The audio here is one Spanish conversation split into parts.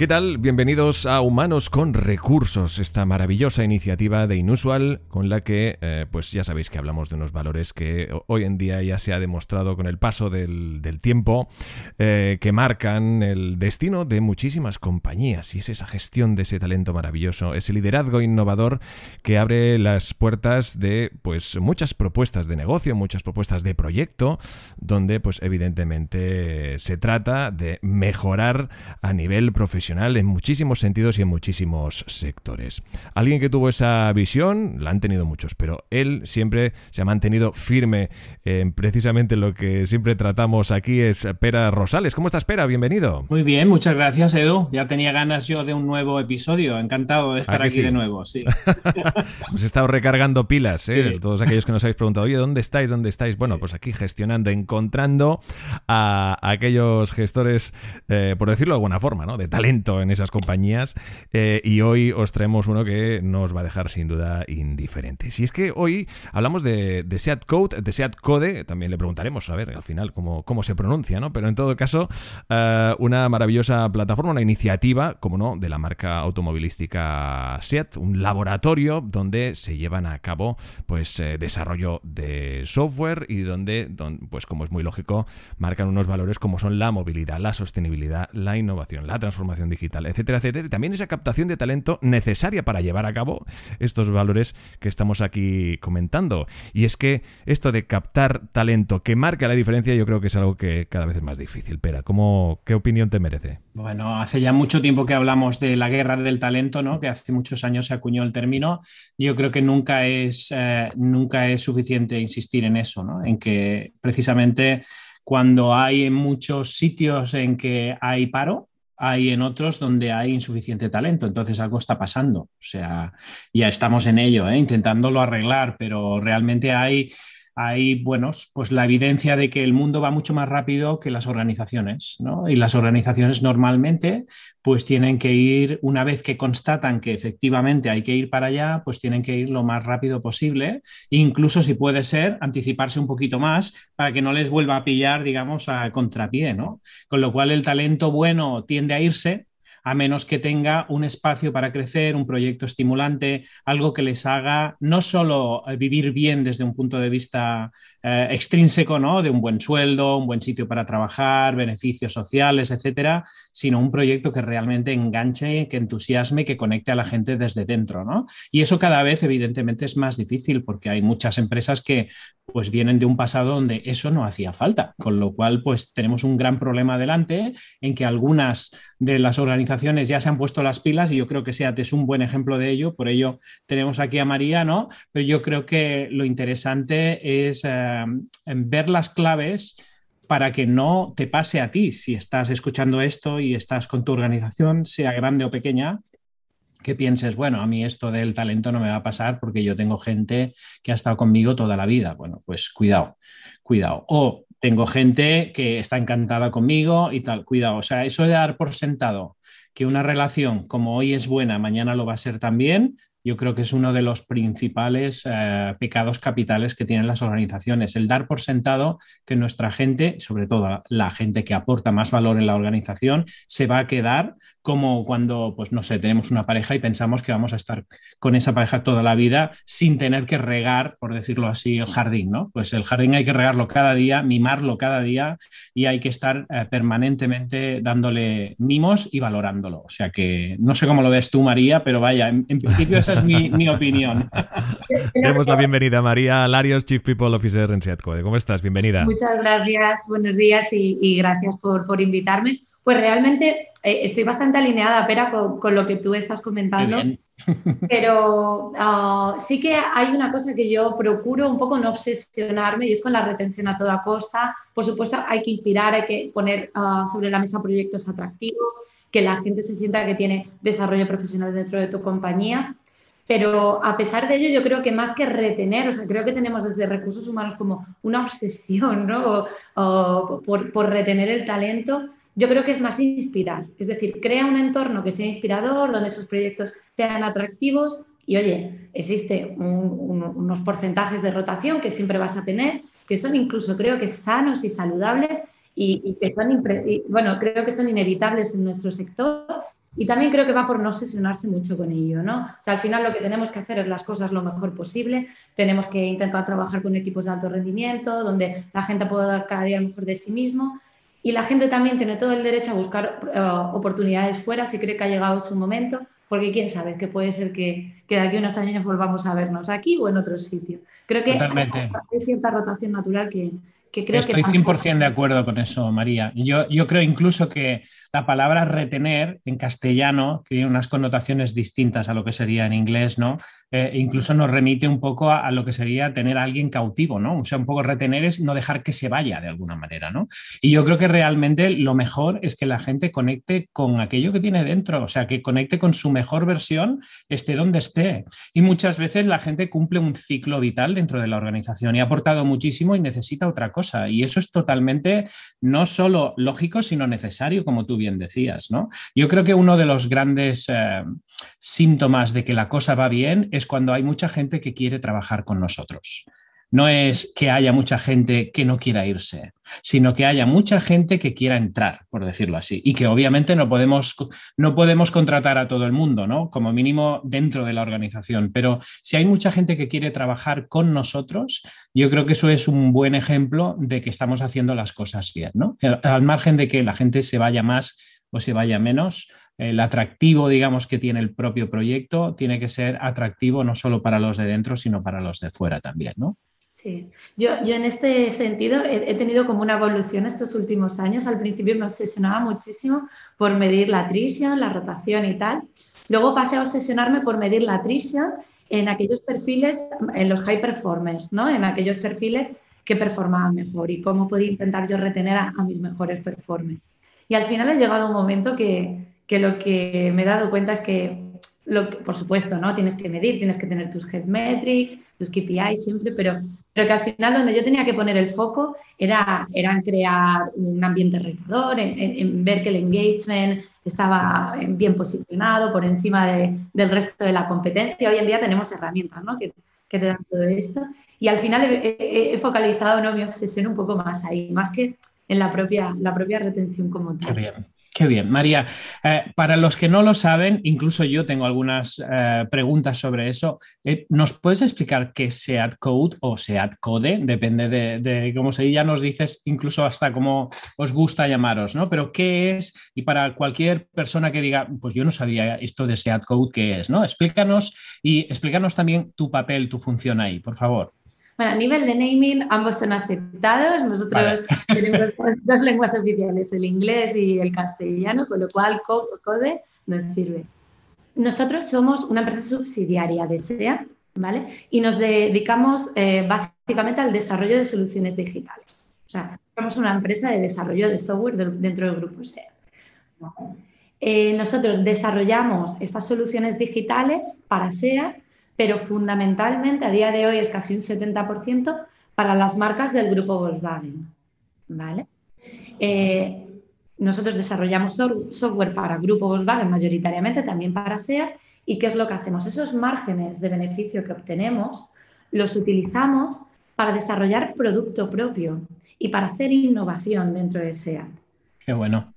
¿Qué tal? Bienvenidos a Humanos con Recursos, esta maravillosa iniciativa de Inusual con la que, eh, pues ya sabéis que hablamos de unos valores que hoy en día ya se ha demostrado con el paso del, tiempo eh, que marcan el destino de muchísimas compañías y es esa gestión de ese talento maravilloso, ese liderazgo innovador que abre las puertas de pues muchas propuestas de negocio, muchas propuestas de proyecto, donde pues evidentemente se trata de mejorar a nivel profesional en muchísimos sentidos y en muchísimos sectores. Alguien que tuvo esa visión, la han tenido muchos, pero él siempre se ha mantenido firme en precisamente lo que siempre tratamos aquí es Pera Rosales. ¿Cómo estás, Pera? Bienvenido. Muy bien, muchas gracias, Edu. Ya tenía ganas yo de un nuevo episodio. Encantado de estar aquí de nuevo. Sí. Hemos estado recargando pilas, ¿eh? Todos aquellos que nos habéis preguntado, oye, ¿dónde estáis? ¿Dónde estáis? Bueno, pues aquí gestionando, encontrando a aquellos gestores, eh, por decirlo de alguna forma, ¿no? De talento en esas compañías eh, y hoy os traemos uno que no os va a dejar sin duda indiferente. Si es que hoy hablamos de, de Seat Code, de Seat Code, también le preguntaremos a ver al final cómo, cómo se pronuncia, ¿no? Pero en todo caso, eh, una maravillosa plataforma, una iniciativa, como no, de la marca automovilística Seat, un laboratorio donde se llevan a cabo pues eh, desarrollo de software y donde, pues como es muy lógico, marcan unos valores como son la movilidad, la sostenibilidad, la innovación, la transformación digital, etcétera, etcétera. Y también esa captación de talento necesaria para llevar a cabo estos valores que estamos aquí comentando. Y es que esto de captar talento que marca la diferencia, yo creo que es algo que cada vez es más difícil. Pera, ¿cómo, ¿qué opinión te merece? Bueno, hace ya mucho tiempo que hablamos de la guerra del talento, ¿no? Que hace muchos años se acuñó el término. Yo creo que nunca es, eh, nunca es suficiente insistir en eso, ¿no? En que precisamente cuando hay en muchos sitios en que hay paro, hay en otros donde hay insuficiente talento, entonces algo está pasando. O sea, ya estamos en ello, ¿eh? intentándolo arreglar, pero realmente hay hay, bueno, pues la evidencia de que el mundo va mucho más rápido que las organizaciones, ¿no? Y las organizaciones normalmente, pues tienen que ir, una vez que constatan que efectivamente hay que ir para allá, pues tienen que ir lo más rápido posible, incluso si puede ser, anticiparse un poquito más para que no les vuelva a pillar, digamos, a contrapié, ¿no? Con lo cual el talento bueno tiende a irse, a menos que tenga un espacio para crecer, un proyecto estimulante, algo que les haga no solo eh, vivir bien desde un punto de vista eh, extrínseco, ¿no? De un buen sueldo, un buen sitio para trabajar, beneficios sociales, etcétera, sino un proyecto que realmente enganche, que entusiasme, que conecte a la gente desde dentro, ¿no? Y eso cada vez, evidentemente, es más difícil porque hay muchas empresas que pues vienen de un pasado donde eso no hacía falta, con lo cual pues tenemos un gran problema adelante en que algunas de las organizaciones ya se han puesto las pilas y yo creo que SEAT es un buen ejemplo de ello, por ello tenemos aquí a María, ¿no? Pero yo creo que lo interesante es eh, ver las claves para que no te pase a ti si estás escuchando esto y estás con tu organización, sea grande o pequeña, que pienses, bueno, a mí esto del talento no me va a pasar porque yo tengo gente que ha estado conmigo toda la vida. Bueno, pues cuidado, cuidado. O tengo gente que está encantada conmigo y tal, cuidado. O sea, eso de dar por sentado que una relación como hoy es buena, mañana lo va a ser también, yo creo que es uno de los principales eh, pecados capitales que tienen las organizaciones, el dar por sentado que nuestra gente, sobre todo la gente que aporta más valor en la organización, se va a quedar como cuando, pues no sé, tenemos una pareja y pensamos que vamos a estar con esa pareja toda la vida sin tener que regar, por decirlo así, el jardín, ¿no? Pues el jardín hay que regarlo cada día, mimarlo cada día y hay que estar eh, permanentemente dándole mimos y valorándolo. O sea que no sé cómo lo ves tú, María, pero vaya, en, principio esa es mi, opinión. Demos la bienvenida a María Larios, Chief People Officer en Seatcode. ¿Cómo estás? Bienvenida. Muchas gracias, buenos días y, gracias por, por invitarme. Pues realmente eh, estoy bastante alineada, Pera, con, lo que tú estás comentando. Pero ah, sí que hay una cosa que yo procuro un poco no obsesionarme y es con la retención a toda costa. Por supuesto, hay que inspirar, hay que poner ah, sobre la mesa proyectos atractivos, que la gente se sienta que tiene desarrollo profesional dentro de tu compañía. Pero a pesar de ello, yo creo que más que retener, o sea, creo que tenemos desde recursos humanos como una obsesión, ¿no? por, por retener el talento yo creo que es más inspirar, es decir, crea un entorno que sea inspirador, donde sus proyectos sean atractivos y oye, existe unos porcentajes de rotación que siempre vas a tener, que son incluso creo que sanos y saludables y, que son, bueno, creo que son inevitables en nuestro sector y también creo que va por no sesionarse mucho con ello, ¿no? O sea, al final lo que tenemos que hacer es las cosas lo mejor posible, tenemos que intentar trabajar con equipos de alto rendimiento, donde la gente pueda dar cada día mejor de sí mismo y la gente también tiene todo el derecho a buscar eh, oportunidades fuera si cree que ha llegado su momento, porque quién sabe, es que puede ser que, que, de aquí a unos años volvamos a vernos aquí o en otro sitio. Creo que hay cierta rotación natural que, creo Estoy 100% de acuerdo con eso, María. Yo, yo creo incluso que la palabra retener en castellano tiene unas connotaciones distintas a lo que sería en inglés, ¿no? Eh, incluso nos remite un poco a, lo que sería tener a alguien cautivo, ¿no? O sea, un poco retener es no dejar que se vaya de alguna manera, ¿no? Y yo creo que realmente lo mejor es que la gente conecte con aquello que tiene dentro, o sea, que conecte con su mejor versión, esté donde esté. Y muchas veces la gente cumple un ciclo vital dentro de la organización y ha aportado muchísimo y necesita otra cosa. Y eso es totalmente no solo lógico, sino necesario, como tú bien decías, ¿no? Yo creo que uno de los grandes eh, síntomas de que la cosa va bien es cuando hay mucha gente que quiere trabajar con nosotros. No es que haya mucha gente que no quiera irse, sino que haya mucha gente que quiera entrar, por decirlo así, y que obviamente no podemos, no podemos contratar a todo el mundo, ¿no? Como mínimo dentro de la organización, pero si hay mucha gente que quiere trabajar con nosotros, yo creo que eso es un buen ejemplo de que estamos haciendo las cosas bien, ¿no? Al margen de que la gente se vaya más o se vaya menos, el atractivo, digamos, que tiene el propio proyecto tiene que ser atractivo no solo para los de dentro, sino para los de fuera también, ¿no? Sí, yo, yo en este sentido he, tenido como una evolución estos últimos años. Al principio me obsesionaba muchísimo por medir la attrition, la rotación y tal. Luego pasé a obsesionarme por medir la attrition en aquellos perfiles, en los high performers, ¿no? En aquellos perfiles que performaban mejor y cómo podía intentar yo retener a, a mis mejores performers. Y al final ha llegado un momento que, que lo que me he dado cuenta es que, lo por supuesto, ¿no? Tienes que medir, tienes que tener tus head metrics, tus KPIs siempre, pero, pero que al final donde yo tenía que poner el foco era, era en crear un ambiente retador, en, ver que el engagement estaba bien posicionado por encima del resto de la competencia. Hoy en día tenemos herramientas ¿no? que, que te dan todo esto. Y al final he, focalizado ¿no? mi obsesión un poco más ahí, más que en la propia, la propia retención como tal. Qué bien, María. Eh, para los que no lo saben, incluso yo tengo algunas eh, preguntas sobre eso. Eh, ¿Nos puedes explicar qué es SEAT Code o SEAT Code? Depende de, cómo se ya nos dices, incluso hasta cómo os gusta llamaros, ¿no? Pero ¿qué es? Y para cualquier persona que diga, pues yo no sabía esto de SEAT Code, ¿qué es? ¿no? Explícanos y explícanos también tu papel, tu función ahí, por favor. Bueno, a nivel de naming, ambos son aceptados. Nosotros tenemos dos lenguas oficiales, el inglés y el castellano, con lo cual Code nos sirve. Nosotros somos una empresa subsidiaria de SEA, ¿vale? Y nos dedicamos eh, básicamente al desarrollo de soluciones digitales. O sea, somos una empresa de desarrollo de software dentro del grupo SEA. Eh, nosotros desarrollamos estas soluciones digitales para SEA pero fundamentalmente a día de hoy es casi un 70% para las marcas del grupo Volkswagen. ¿vale? Eh, nosotros desarrollamos software para grupo Volkswagen mayoritariamente, también para SEA, y ¿qué es lo que hacemos? Esos márgenes de beneficio que obtenemos los utilizamos para desarrollar producto propio y para hacer innovación dentro de SEA. Qué bueno,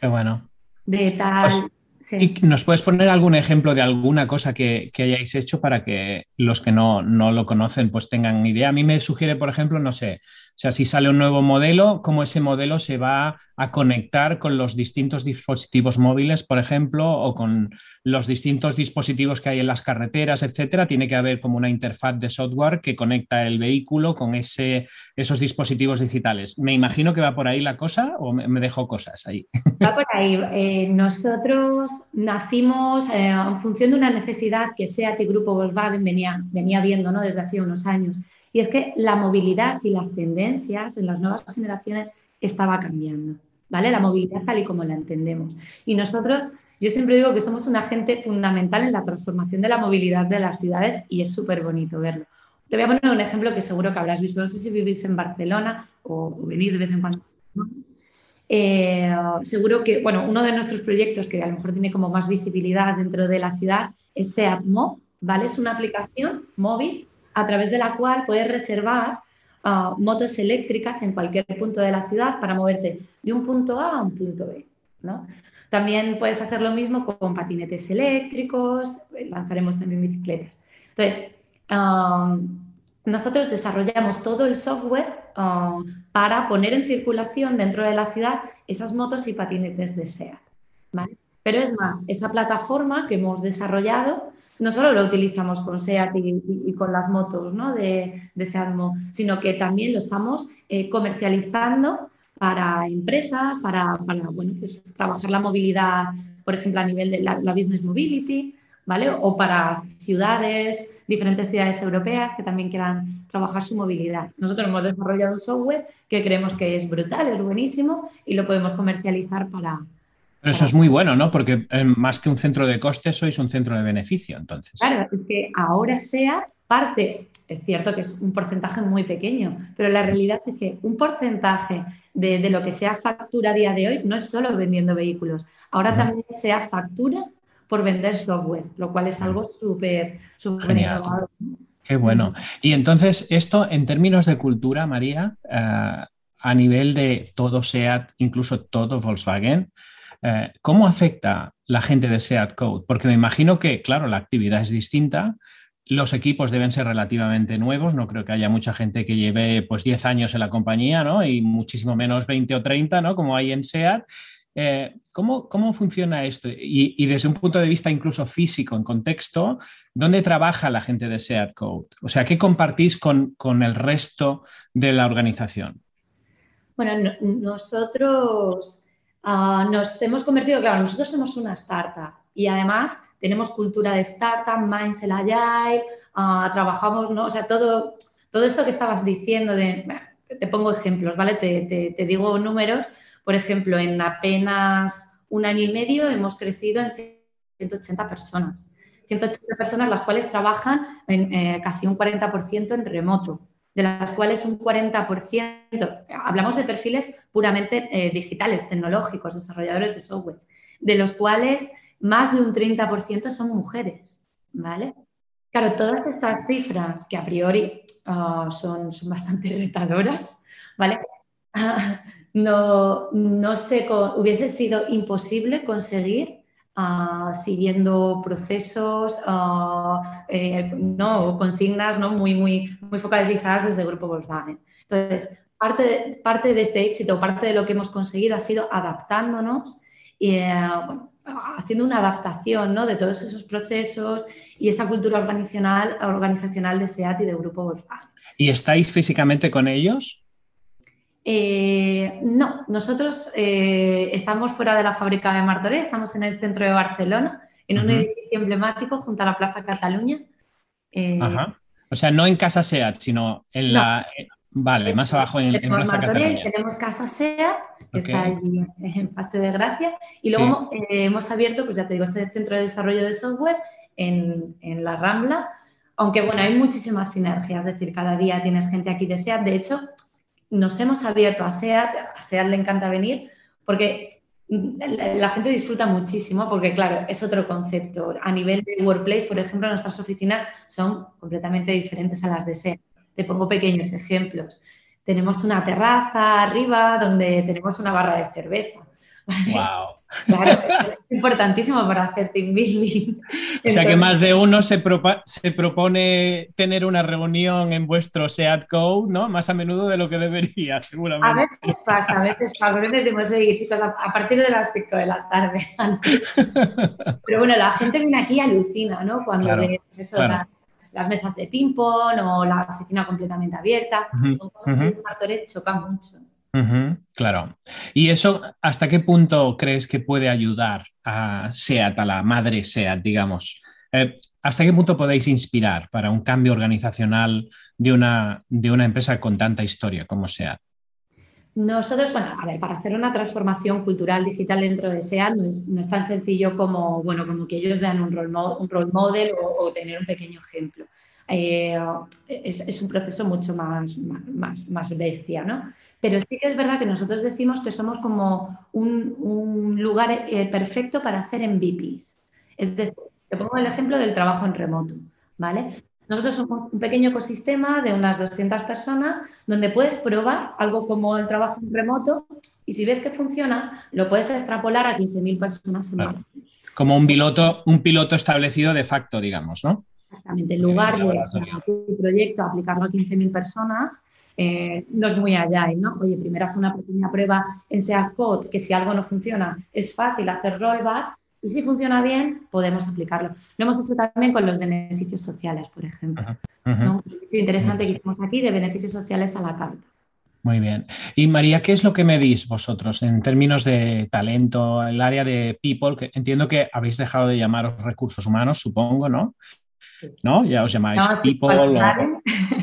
qué bueno. De tal, ¿Y nos puedes poner algún ejemplo de alguna cosa que, hayáis hecho para que los que no, no, lo conocen pues tengan idea? A mí me sugiere, por ejemplo, no sé, sea, si sale un nuevo modelo, cómo ese modelo se va a conectar con los distintos dispositivos móviles, por ejemplo, o con los distintos dispositivos que hay en las carreteras, etcétera. Tiene que haber como una interfaz de software que conecta el vehículo con ese, esos dispositivos digitales. Me imagino que va por ahí la cosa o me, dejo cosas ahí. Va por ahí. Eh, nosotros nacimos eh, en función de una necesidad que SEAT y Grupo Volkswagen venía, venía viendo ¿no? desde hace unos años y es que la movilidad y las tendencias en las nuevas generaciones estaba cambiando, ¿vale? La movilidad tal y como la entendemos. Y nosotros, yo siempre digo que somos un agente fundamental en la transformación de la movilidad de las ciudades y es súper bonito verlo. Te voy a poner un ejemplo que seguro que habrás visto. No sé si vivís en Barcelona o, venís de vez en cuando. eh, seguro que, bueno, uno de nuestros proyectos que a lo mejor tiene como más visibilidad dentro de la ciudad es Seat ¿vale? Es una aplicación móvil a través de la cual puedes reservar ah, motos eléctricas en cualquier punto de la ciudad para moverte de un punto A a un punto B, ¿no? También puedes hacer lo mismo con patinetes eléctricos, lanzaremos también bicicletas. Entonces, nosotros desarrollamos todo el software para poner en circulación dentro de la ciudad esas motos y patinetes de SEAT. Pero es más, esa plataforma que hemos desarrollado no solo lo utilizamos con SEAT y, con las motos ¿no? de, de SEATMO, sino que también lo estamos eh, comercializando para empresas, para, bueno, pues, trabajar la movilidad, por ejemplo, a nivel de la, business mobility, ¿vale? O para ciudades, diferentes ciudades europeas que también quieran trabajar su movilidad. Nosotros hemos desarrollado un software que creemos que es brutal, es buenísimo y lo podemos comercializar para... Pero eso es muy bueno, ¿no? Porque eh, más que un centro de costes, sois un centro de beneficio, entonces. Claro, es que ahora sea parte, es cierto que es un porcentaje muy pequeño, pero la realidad es que un porcentaje de, lo que sea factura a día de hoy no es solo vendiendo vehículos, ahora también sea factura por vender software, lo cual es algo súper, súper innovador. Qué bueno. Y entonces, esto en términos de cultura, María, eh, a nivel de todo SEAT, incluso todo Volkswagen, eh, ¿cómo afecta la gente de SEAT Code? Porque me imagino que, claro, la actividad es distinta, los equipos deben ser relativamente nuevos, no creo que haya mucha gente que lleve pues 10 años en la compañía, ¿no? Y muchísimo menos 20 o 30, ¿no? Como hay en SEAT. Eh, ¿cómo, ¿cómo, funciona esto? Y, desde un punto de vista incluso físico, en contexto, ¿dónde trabaja la gente de SEAT Code? O sea, ¿qué compartís con, con el resto de la organización? Bueno, nosotros ah, nos hemos convertido, claro, nosotros somos una startup y además tenemos cultura de startup, mindset agile, uh, trabajamos, ¿no? O sea, todo, todo esto que estabas diciendo te pongo ejemplos, ¿vale? Te, te, digo números. Por ejemplo, en apenas un año y medio hemos crecido en 180 personas. 180 personas las cuales trabajan en eh, casi un 40% en remoto, de las cuales un 40%, hablamos de perfiles puramente eh, digitales, tecnológicos, desarrolladores de software, de los cuales más de un 30% son mujeres, ¿vale? Claro, todas estas cifras que a priori ah, son, son bastante retadoras, ¿vale? no, no sé, hubiese sido imposible conseguir ah, siguiendo procesos uh, eh, ¿no? consignas ¿no? muy, muy, muy focalizadas desde el grupo Volkswagen. Entonces, parte de, parte de este éxito, parte de lo que hemos conseguido ha sido adaptándonos y, eh, haciendo una adaptación ¿no? de todos esos procesos y esa cultura organizacional, organizacional de SEAT y de Grupo Volkswagen. ¿Y estáis físicamente con ellos? Eh, no, nosotros eh, estamos fuera de la fábrica de Martorell, estamos en el centro de Barcelona, en un edificio emblemático junto a la Plaza Cataluña. Eh, Ajá. O sea, no en Casa SEAT, sino en la... Vale, más abajo en, en Plaza Cataluña. Tenemos Casa SEAT que está allí en Paseo de Gracia. Y luego hemos abierto, pues ya te digo, este centro de desarrollo de software en, en, la Rambla, aunque bueno, hay muchísimas sinergias, es decir, cada día tienes gente aquí de SEAT. De hecho, nos hemos abierto a SEAT, a SEAT le encanta venir, porque la gente disfruta muchísimo porque, claro, es otro concepto. A nivel de workplace, por ejemplo, nuestras oficinas son completamente diferentes a las de SEAT. Te pongo pequeños ejemplos tenemos una terraza arriba donde tenemos una barra de cerveza. Wow. Claro, es importantísimo para hacer team building. O sea que más de uno se, se, propone tener una reunión en vuestro SEAT Code, ¿no? Más a menudo de lo que debería, seguramente. A veces pasa, a veces pasa. Siempre decimos, chicos, a, partir de las 5 de la tarde antes. Pero bueno, la gente viene aquí y alucina, ¿no? Cuando ve pues eso, las mesas de ping-pong o la oficina completamente abierta. Son cosas que en Martorell chocan mucho. Claro. ¿Y eso hasta qué punto crees que puede ayudar a SEAT, a la madre SEAT, digamos? Eh, ¿Hasta qué punto podéis inspirar para un cambio organizacional de una, de una empresa con tanta historia como SEAT? nosotros, bueno, a ver, para hacer una transformación cultural digital dentro de SEAT no es, no es tan sencillo como, bueno, como que ellos vean un role, un role model o, tener un pequeño ejemplo. Eh, es, es, un proceso mucho más, más, más, bestia, ¿no? Pero sí que es verdad que nosotros decimos que somos como un, un lugar eh, perfecto para hacer MVPs. Es decir, te pongo el ejemplo del trabajo en remoto, ¿vale? Nosotros somos un pequeño ecosistema de unas 200 personas donde puedes probar algo como el trabajo en remoto y si ves que funciona, lo puedes extrapolar a 15.000 personas en Como un piloto, un piloto establecido de facto, digamos, ¿no? Exactamente. En lugar de un proyecto aplicarlo a 15.000 personas, eh, no es muy allá, ¿no? Oye, primero haz una pequeña prueba en SEA Code, que si algo no funciona, es fácil hacer rollback y si funciona bien, podemos aplicarlo. Lo hemos hecho también con los beneficios sociales, por ejemplo. Un interesante que hicimos aquí de beneficios sociales a la carta. Muy bien. Y María, ¿qué es lo que medís vosotros en términos de talento, el área de people? Que entiendo que habéis dejado de llamaros recursos humanos, supongo, ¿no? ¿No? Ya os llamáis people, o,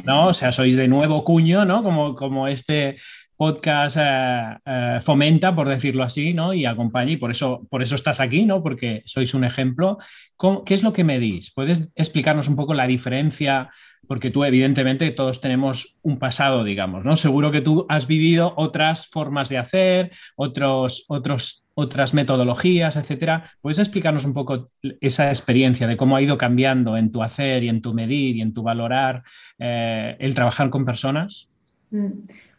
¿no? O sea, sois de nuevo cuño, ¿no? Como, como este podcast eh, eh, fomenta, por decirlo así, ¿no? Y acompaña, y por eso, por eso estás aquí, ¿no? Porque sois un ejemplo. ¿Qué es lo que medís? ¿Puedes explicarnos un poco la diferencia? Porque tú, evidentemente, todos tenemos un pasado, digamos, ¿no? Seguro que tú has vivido otras formas de hacer, otros, otros, otras metodologías, etcétera. ¿Puedes explicarnos un poco esa experiencia de cómo ha ido cambiando en tu hacer y en tu medir y en tu valorar eh, el trabajar con personas? Mm.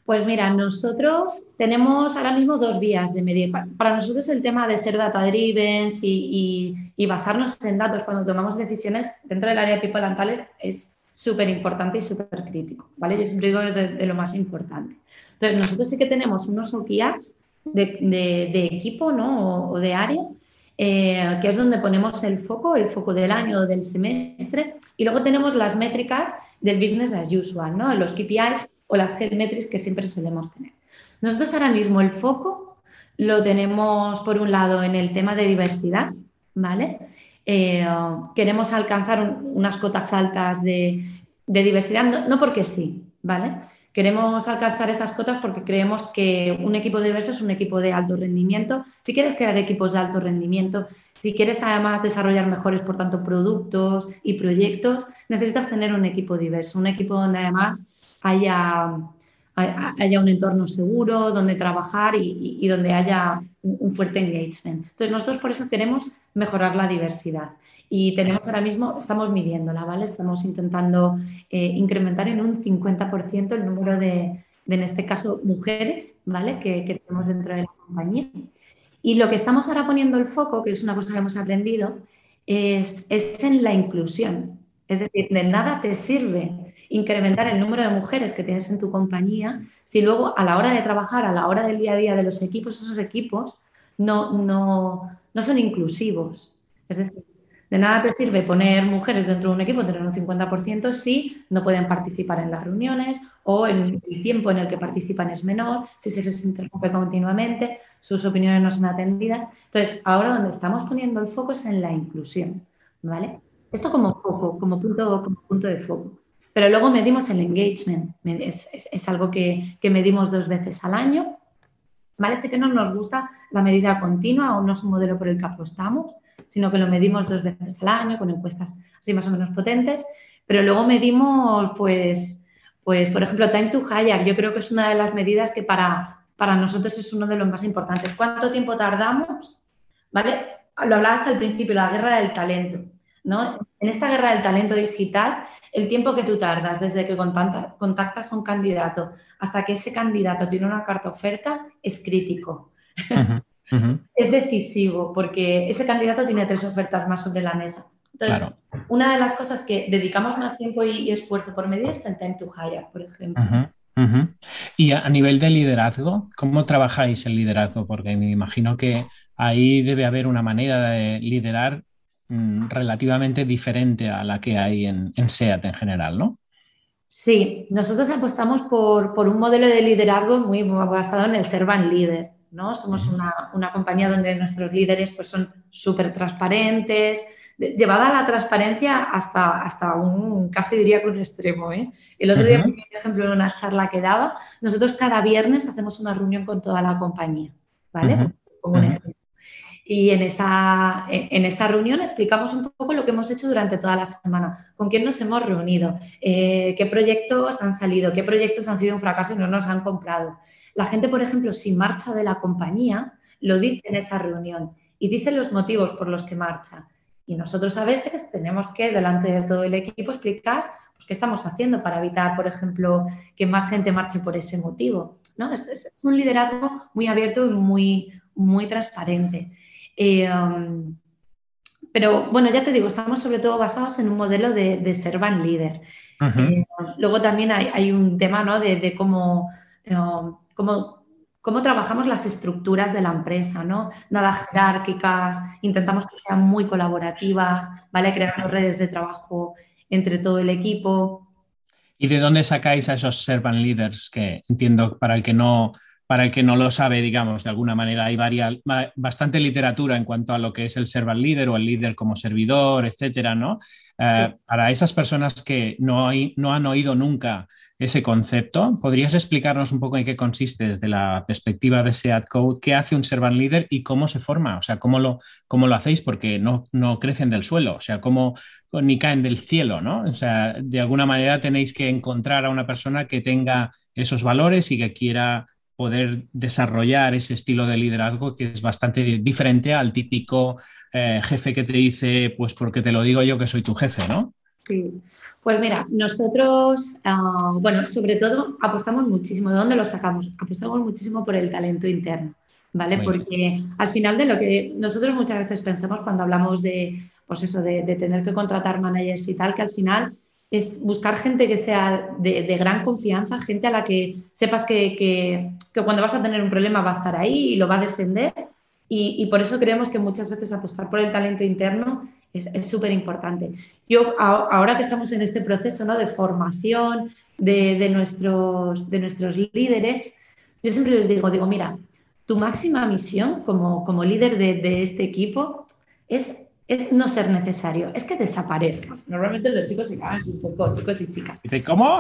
Pues mira, nosotros tenemos ahora mismo dos vías de medir. Para nosotros el tema de ser data driven y, basarnos en datos cuando tomamos decisiones dentro del área de people and es súper importante y súper crítico, ¿vale? Yo siempre digo de, lo más importante. Entonces, nosotros sí que tenemos unos OKRs de, equipo ¿no? o, de área, eh, que es donde ponemos el foco, el foco del año o del semestre, y luego tenemos las métricas del business as usual, ¿no? los KPIs o las metrics que siempre solemos tener. Nosotros ahora mismo el foco lo tenemos por un lado en el tema de diversidad, ¿vale? Eh, queremos alcanzar unas cotas altas de, diversidad, no, porque sí, ¿vale? Queremos alcanzar esas cotas porque creemos que un equipo diverso es un equipo de alto rendimiento. Si quieres crear equipos de alto rendimiento, si quieres además desarrollar mejores, por tanto, productos y proyectos, necesitas tener un equipo diverso, un equipo donde además haya, haya un entorno seguro donde trabajar y, donde haya un, fuerte engagement. Entonces, nosotros por eso queremos mejorar la diversidad. Y tenemos ahora mismo, estamos midiéndola, ¿vale? Estamos intentando eh, incrementar en un 50% el número de, en este caso, mujeres, ¿vale? Que, que tenemos dentro de la compañía. Y lo que estamos ahora poniendo el foco, que es una cosa que hemos aprendido, es, es en la inclusión. Es decir, de nada te sirve incrementar el número de mujeres que tienes en tu compañía, si luego a la hora de trabajar, a la hora del día a día de los equipos, esos equipos no, no, no son inclusivos. Es decir, de nada te sirve poner mujeres dentro de un equipo, tener un 50% si no pueden participar en las reuniones o en el tiempo en el que participan es menor, si se les interrumpe continuamente, sus opiniones no son atendidas. Entonces, ahora donde estamos poniendo el foco es en la inclusión, ¿vale? Esto como foco, como punto, como punto de foco. Pero luego medimos el engagement, es, algo que, medimos dos veces al año. ¿Vale? Sé que no nos gusta la medida continua o no es un modelo por el que apostamos, sino que lo medimos dos veces al año con encuestas así más o menos potentes, pero luego medimos, pues, pues por ejemplo, time to hire. Yo creo que es una de las medidas que para, para nosotros es uno de los más importantes. ¿Cuánto tiempo tardamos? ¿Vale? Lo hablabas al principio, la guerra del talento. En esta guerra del talento digital, el tiempo que tú tardas desde que contactas a un candidato hasta que ese candidato tiene una carta oferta es crítico. es decisivo porque ese candidato tiene tres ofertas más sobre la mesa. Entonces, una de las cosas que dedicamos más tiempo y, esfuerzo por medir es el time to hire, por ejemplo. Y a, nivel de liderazgo, ¿cómo trabajáis el liderazgo? Porque me imagino que ahí debe haber una manera de liderar Mm, relativamente diferente a la que hay en, SEAT en general, ¿no? Sí, nosotros apostamos por, un modelo de liderazgo muy basado en el servant leader, ¿no? Somos una, compañía donde nuestros líderes pues, son súper transparentes, llevada a la transparencia hasta, hasta un, casi diría que un extremo. ¿eh? El otro día, por ejemplo, en una charla que daba, nosotros cada viernes hacemos una reunión con toda la compañía, ¿vale? Y en esa, en esa reunión explicamos un poco lo que hemos hecho durante toda la semana, con quién nos hemos reunido, eh, qué proyectos han salido, qué proyectos han sido un fracaso y no nos han comprado. La gente, por ejemplo, si marcha de la compañía, lo dice en esa reunión y dice los motivos por los que marcha. Y nosotros a veces tenemos que, delante de todo el equipo, explicar pues, qué estamos haciendo para evitar, por ejemplo, que más gente marche por ese motivo. ¿no? Es, un liderazgo muy abierto y muy, muy transparente. Eh, um, pero bueno, ya te digo, estamos sobre todo basados en un modelo de, de servant leader. Eh, luego también hay, un tema ¿no? de, cómo, eh, cómo, cómo, trabajamos las estructuras de la empresa, ¿no? Nada jerárquicas, intentamos que sean muy colaborativas, ¿vale? Creando redes de trabajo entre todo el equipo. ¿Y de dónde sacáis a esos servant leaders que entiendo para el que no para el que no lo sabe, digamos, de alguna manera hay bastante literatura en cuanto a lo que es el servant leader o el líder como servidor, etcétera, ¿no? Eh, para esas personas que no, hay, no han oído nunca ese concepto, ¿podrías explicarnos un poco en qué consiste desde la perspectiva de SEAT Code, qué hace un servant leader y cómo se forma? O sea, cómo lo, cómo lo hacéis porque no, no crecen del suelo, o sea, cómo ni caen del cielo, ¿no? O sea, de alguna manera tenéis que encontrar a una persona que tenga esos valores y que quiera poder desarrollar ese estilo de liderazgo que es bastante diferente al típico eh, jefe que te dice, pues porque te lo digo yo que soy tu jefe, ¿no? Sí, pues mira, nosotros, ah, bueno, sobre todo apostamos muchísimo. ¿De dónde lo sacamos? Apostamos muchísimo por el talento interno, ¿vale? Porque al final de lo que nosotros muchas veces pensamos cuando hablamos de, pues eso, de tener que contratar managers y tal, que al final es buscar gente que sea de, gran confianza, gente a la que sepas que, cuando vas a tener un problema va a estar ahí y lo va a defender. Y, por eso creemos que muchas veces apostar por el talento interno es súper importante. Yo, ahora que estamos en este proceso ¿no? de formación de, nuestros, de nuestros líderes, yo siempre les digo, digo, mira, tu máxima misión como, como líder de, de este equipo es es no ser necesario, es que desaparezcas. Normalmente los chicos se cagan un poco, chicos y chicas. ¿Cómo?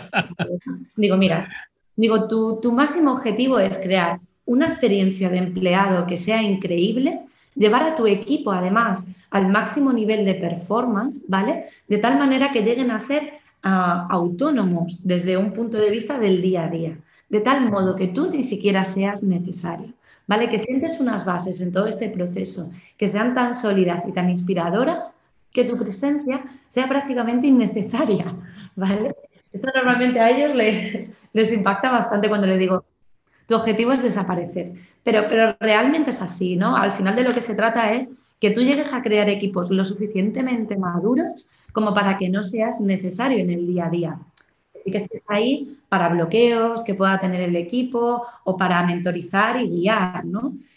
digo, miras, digo, tu, tu máximo objetivo es crear una experiencia de empleado que sea increíble, llevar a tu equipo además al máximo nivel de performance, ¿vale? De tal manera que lleguen a ser ah, autónomos desde un punto de vista del día a día, de tal modo que tú ni siquiera seas necesario. ¿vale? Que sientes unas bases en todo este proceso que sean tan sólidas y tan inspiradoras que tu presencia sea prácticamente innecesaria, ¿vale? Esto normalmente a ellos les, les impacta bastante cuando les digo, tu objetivo es desaparecer, pero, pero realmente es así, ¿no? Al final de lo que se trata es que tú llegues a crear equipos lo suficientemente maduros como para que no seas necesario en el día a día que estés ahí para bloqueos que pueda tener el equipo o para mentorizar y guiar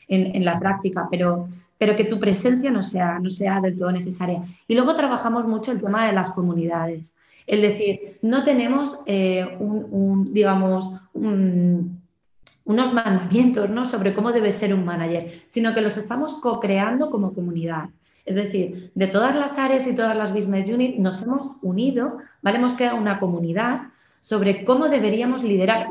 en, la práctica, pero, pero que tu presencia no sea, no sea del todo necesaria. Y luego trabajamos mucho el tema de las comunidades. Es decir, no tenemos eh, un, digamos, unos mandamientos ¿no? sobre cómo debe ser un manager, sino que los estamos co-creando como comunidad. Es decir, de todas las áreas y todas las business units nos hemos unido, ¿vale? Hemos creado una comunidad sobre cómo deberíamos liderar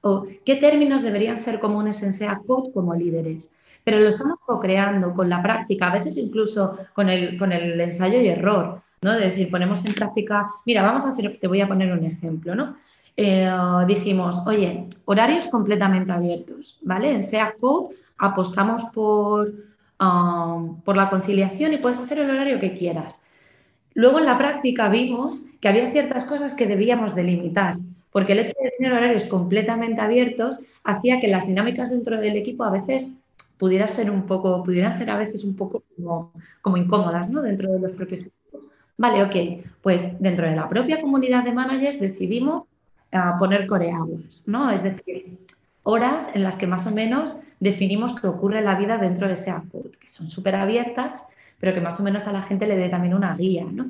o, qué términos deberían ser comunes en SEA Code como líderes. Pero lo estamos co-creando con la práctica, a veces incluso con el, con el ensayo y error, ¿no? De decir, ponemos en práctica, mira, vamos a hacer, te voy a poner un ejemplo, ¿no? Eh, dijimos, oye, horarios completamente abiertos, ¿vale? En SEA Code apostamos por, por la conciliación y puedes hacer el horario que quieras. Luego en la práctica vimos que había ciertas cosas que debíamos delimitar, porque el hecho de tener horarios completamente abiertos hacía que las dinámicas dentro del equipo a veces pudieran ser un poco, pudieran ser a veces un poco como, incómodas, ¿no? Dentro de los propios equipos. Vale, ok, pues dentro de la propia comunidad de managers decidimos ah, poner core hours, ¿no? Es decir, horas en las que más o menos definimos qué ocurre en la vida dentro de ese code, que son súper abiertas pero que más o menos a la gente le dé también una guía, ¿no?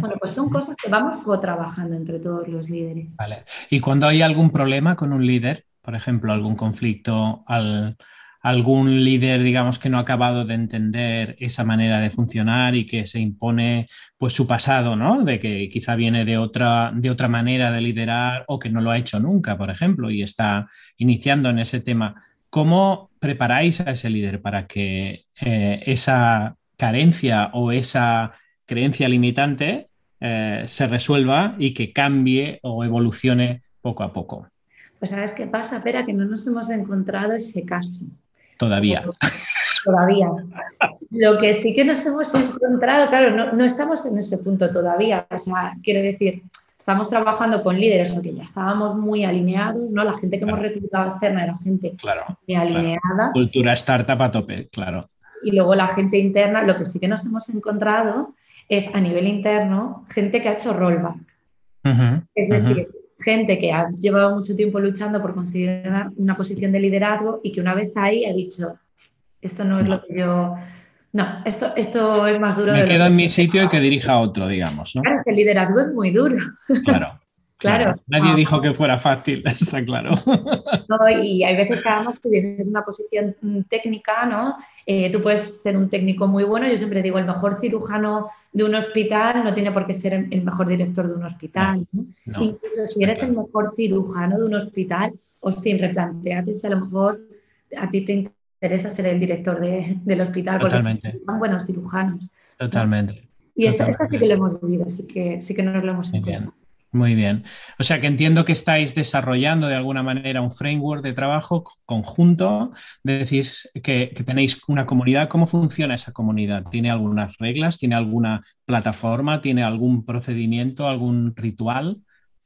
Bueno, pues son cosas que vamos trabajando entre todos los líderes. Vale. Y cuando hay algún problema con un líder, por ejemplo, algún conflicto al, algún líder, digamos, que no ha acabado de entender esa manera de funcionar y que se impone pues su pasado, ¿no? De que quizá viene de otra, de otra manera de liderar o que no lo ha hecho nunca, por ejemplo, y está iniciando en ese tema. ¿Cómo preparáis a ese líder para que eh, esa carencia o esa creencia limitante eh, se resuelva y que cambie o evolucione poco a poco? Pues sabes qué pasa, Pera, que no nos hemos encontrado ese caso. Todavía. Todavía. Lo que sí que nos hemos encontrado, claro, no, estamos en ese punto todavía. O sea, quiero decir, estamos trabajando con líderes que ya estábamos muy alineados, ¿no? La gente que hemos reclutado externa era gente muy alineada. Cultura startup a tope, claro. Y luego la gente interna, lo que sí que nos hemos encontrado es a nivel interno gente que ha hecho rollback. es decir, gente que ha llevado mucho tiempo luchando por conseguir una, posición de liderazgo y que una vez ahí ha dicho, esto no es lo que yo... No, esto, esto es más duro. Me quedo en mi sitio y que dirija otro, digamos. ¿no? Claro, que el liderazgo es muy duro. Claro. Claro. Nadie dijo que fuera fácil, está claro. y hay veces que además tú tienes una posición mm, técnica, ¿no? Eh, tú puedes ser un técnico muy bueno. Yo siempre digo, el mejor cirujano de un hospital no tiene por qué ser el mejor director de un hospital. Incluso si eres el mejor cirujano de un hospital, hostia, replanteate si a lo mejor a ti te interesa ser el director del hospital Totalmente. porque son buenos cirujanos. Totalmente. Y esto, sí que lo hemos vivido, así que sí que nos lo hemos encontrado. Muy bien. O sea que entiendo que estáis desarrollando de alguna manera un framework de trabajo conjunto. Decís que, tenéis una comunidad. ¿Cómo funciona esa comunidad? ¿Tiene algunas reglas? ¿Tiene alguna plataforma? ¿Tiene algún procedimiento? ¿Algún ritual?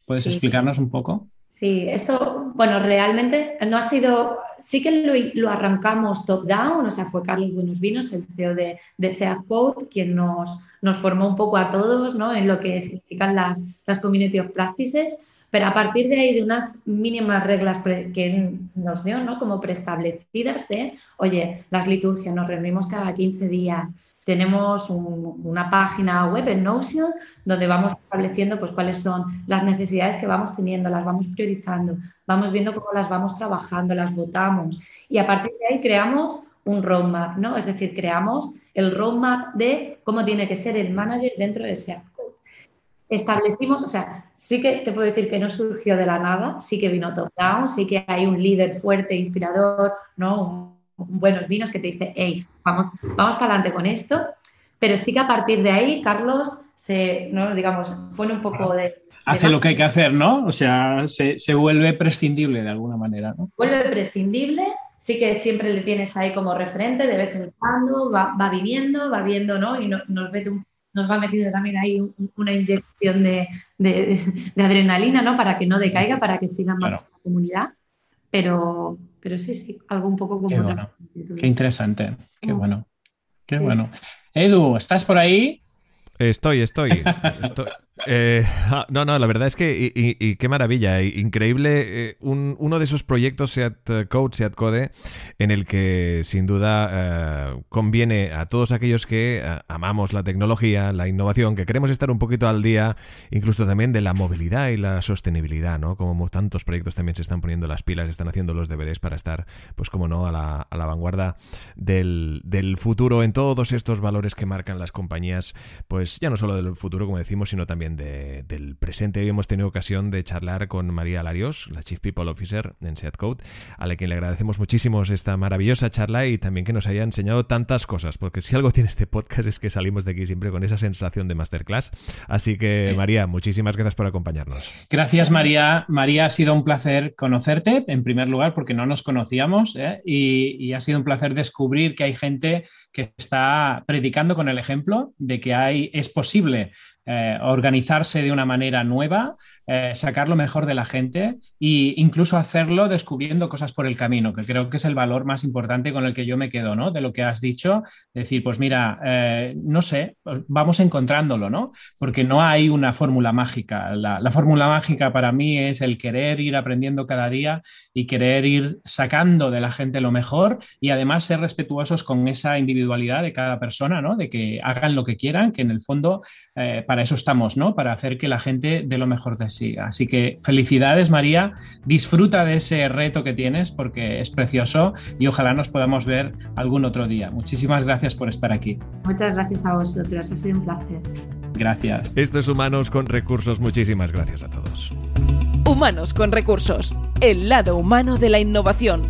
¿Puedes explicarnos un poco? Sí, esto, bueno, realmente no ha sido, sí que lo, arrancamos top-down, o sea, fue Carlos Buenos Vinos, el CEO de, SEAT Code, quien nos, nos formó un poco a todos ¿no? en lo que significan las, las community of practices, pero a partir de ahí de unas mínimas reglas que nos dio ¿no? como preestablecidas de, oye, las liturgias, nos reunimos cada 15 días, tenemos una página web en Notion donde vamos estableciendo pues, cuáles son las necesidades que vamos teniendo, las vamos priorizando, vamos viendo cómo las vamos trabajando, las votamos y a partir de ahí creamos un roadmap, ¿no? Es decir, creamos el roadmap de cómo tiene que ser el manager dentro de ese. Establecimos, o sea, sí que te puedo decir que no surgió de la nada, sí que vino top-down, sí que hay un líder fuerte, inspirador, ¿no? buenos vinos que te dice, hey, vamos, vamos para adelante con esto, pero sí que a partir de ahí Carlos se, ¿no? digamos, pone un poco de... Hace lo que hay que hacer, ¿no? O sea, se, se vuelve prescindible de alguna manera, ¿no? Vuelve prescindible, sí que siempre le tienes ahí como referente, de vez en cuando va, va viniendo, va viendo, ¿no? Y nos, nos va metiendo también ahí una inyección de, de, adrenalina, ¿no? Para que no decaiga, para que siga más la comunidad. Pero, pero sí, sí, algo un poco como... Qué, bueno. Qué interesante, qué bueno, qué bueno. Edu, ¿estás por ahí? Estoy, estoy. Eh, ah, no, no, la verdad es que, y, qué maravilla, increíble, eh, uno de esos proyectos SEAT Code, SEAT Code, en el que sin duda eh, conviene a todos aquellos que amamos la tecnología, la innovación, que queremos estar un poquito al día, incluso también de la movilidad y la sostenibilidad, ¿no? Como tantos proyectos también se están poniendo las pilas, están haciendo los deberes para estar, pues como no, a la, a la vanguardia del, del futuro en todos estos valores que marcan las compañías, pues ya no solo del futuro, como decimos, sino también del presente. Hoy hemos tenido ocasión de charlar con María Larios, la Chief People Officer en Seat Code, a la que le agradecemos muchísimo esta maravillosa charla y también que nos haya enseñado tantas cosas, porque si algo tiene este podcast es que salimos de aquí siempre con esa sensación de masterclass. Así que, María, muchísimas gracias por acompañarnos. Gracias, María. María, ha sido un placer conocerte, en primer lugar, porque no nos conocíamos ¿eh? y ha sido un placer descubrir que hay gente que está predicando con el ejemplo de que hay, es posible eh, organizarse de una manera nueva, eh, sacar lo mejor de la gente e incluso hacerlo descubriendo cosas por el camino, que creo que es el valor más importante con el que yo me quedo, ¿no? De lo que has dicho, decir, pues mira, eh, no sé, vamos encontrándolo, ¿no? Porque no hay una fórmula mágica. La, la fórmula mágica para mí es el querer ir aprendiendo cada día y querer ir sacando de la gente lo mejor y además ser respetuosos con esa individualidad de cada persona, ¿no? De que hagan lo que quieran, que en el fondo para eso estamos, ¿no? Para hacer que la gente dé lo mejor de sí. Así que felicidades, María. Disfruta de ese reto que tienes porque es precioso y ojalá nos podamos ver algún otro día. Muchísimas gracias por estar aquí. Muchas gracias a vosotros, ha sido un placer. Gracias. Esto es Humanos con Recursos. Muchísimas gracias a todos. Humanos con Recursos, el lado humano de la innovación.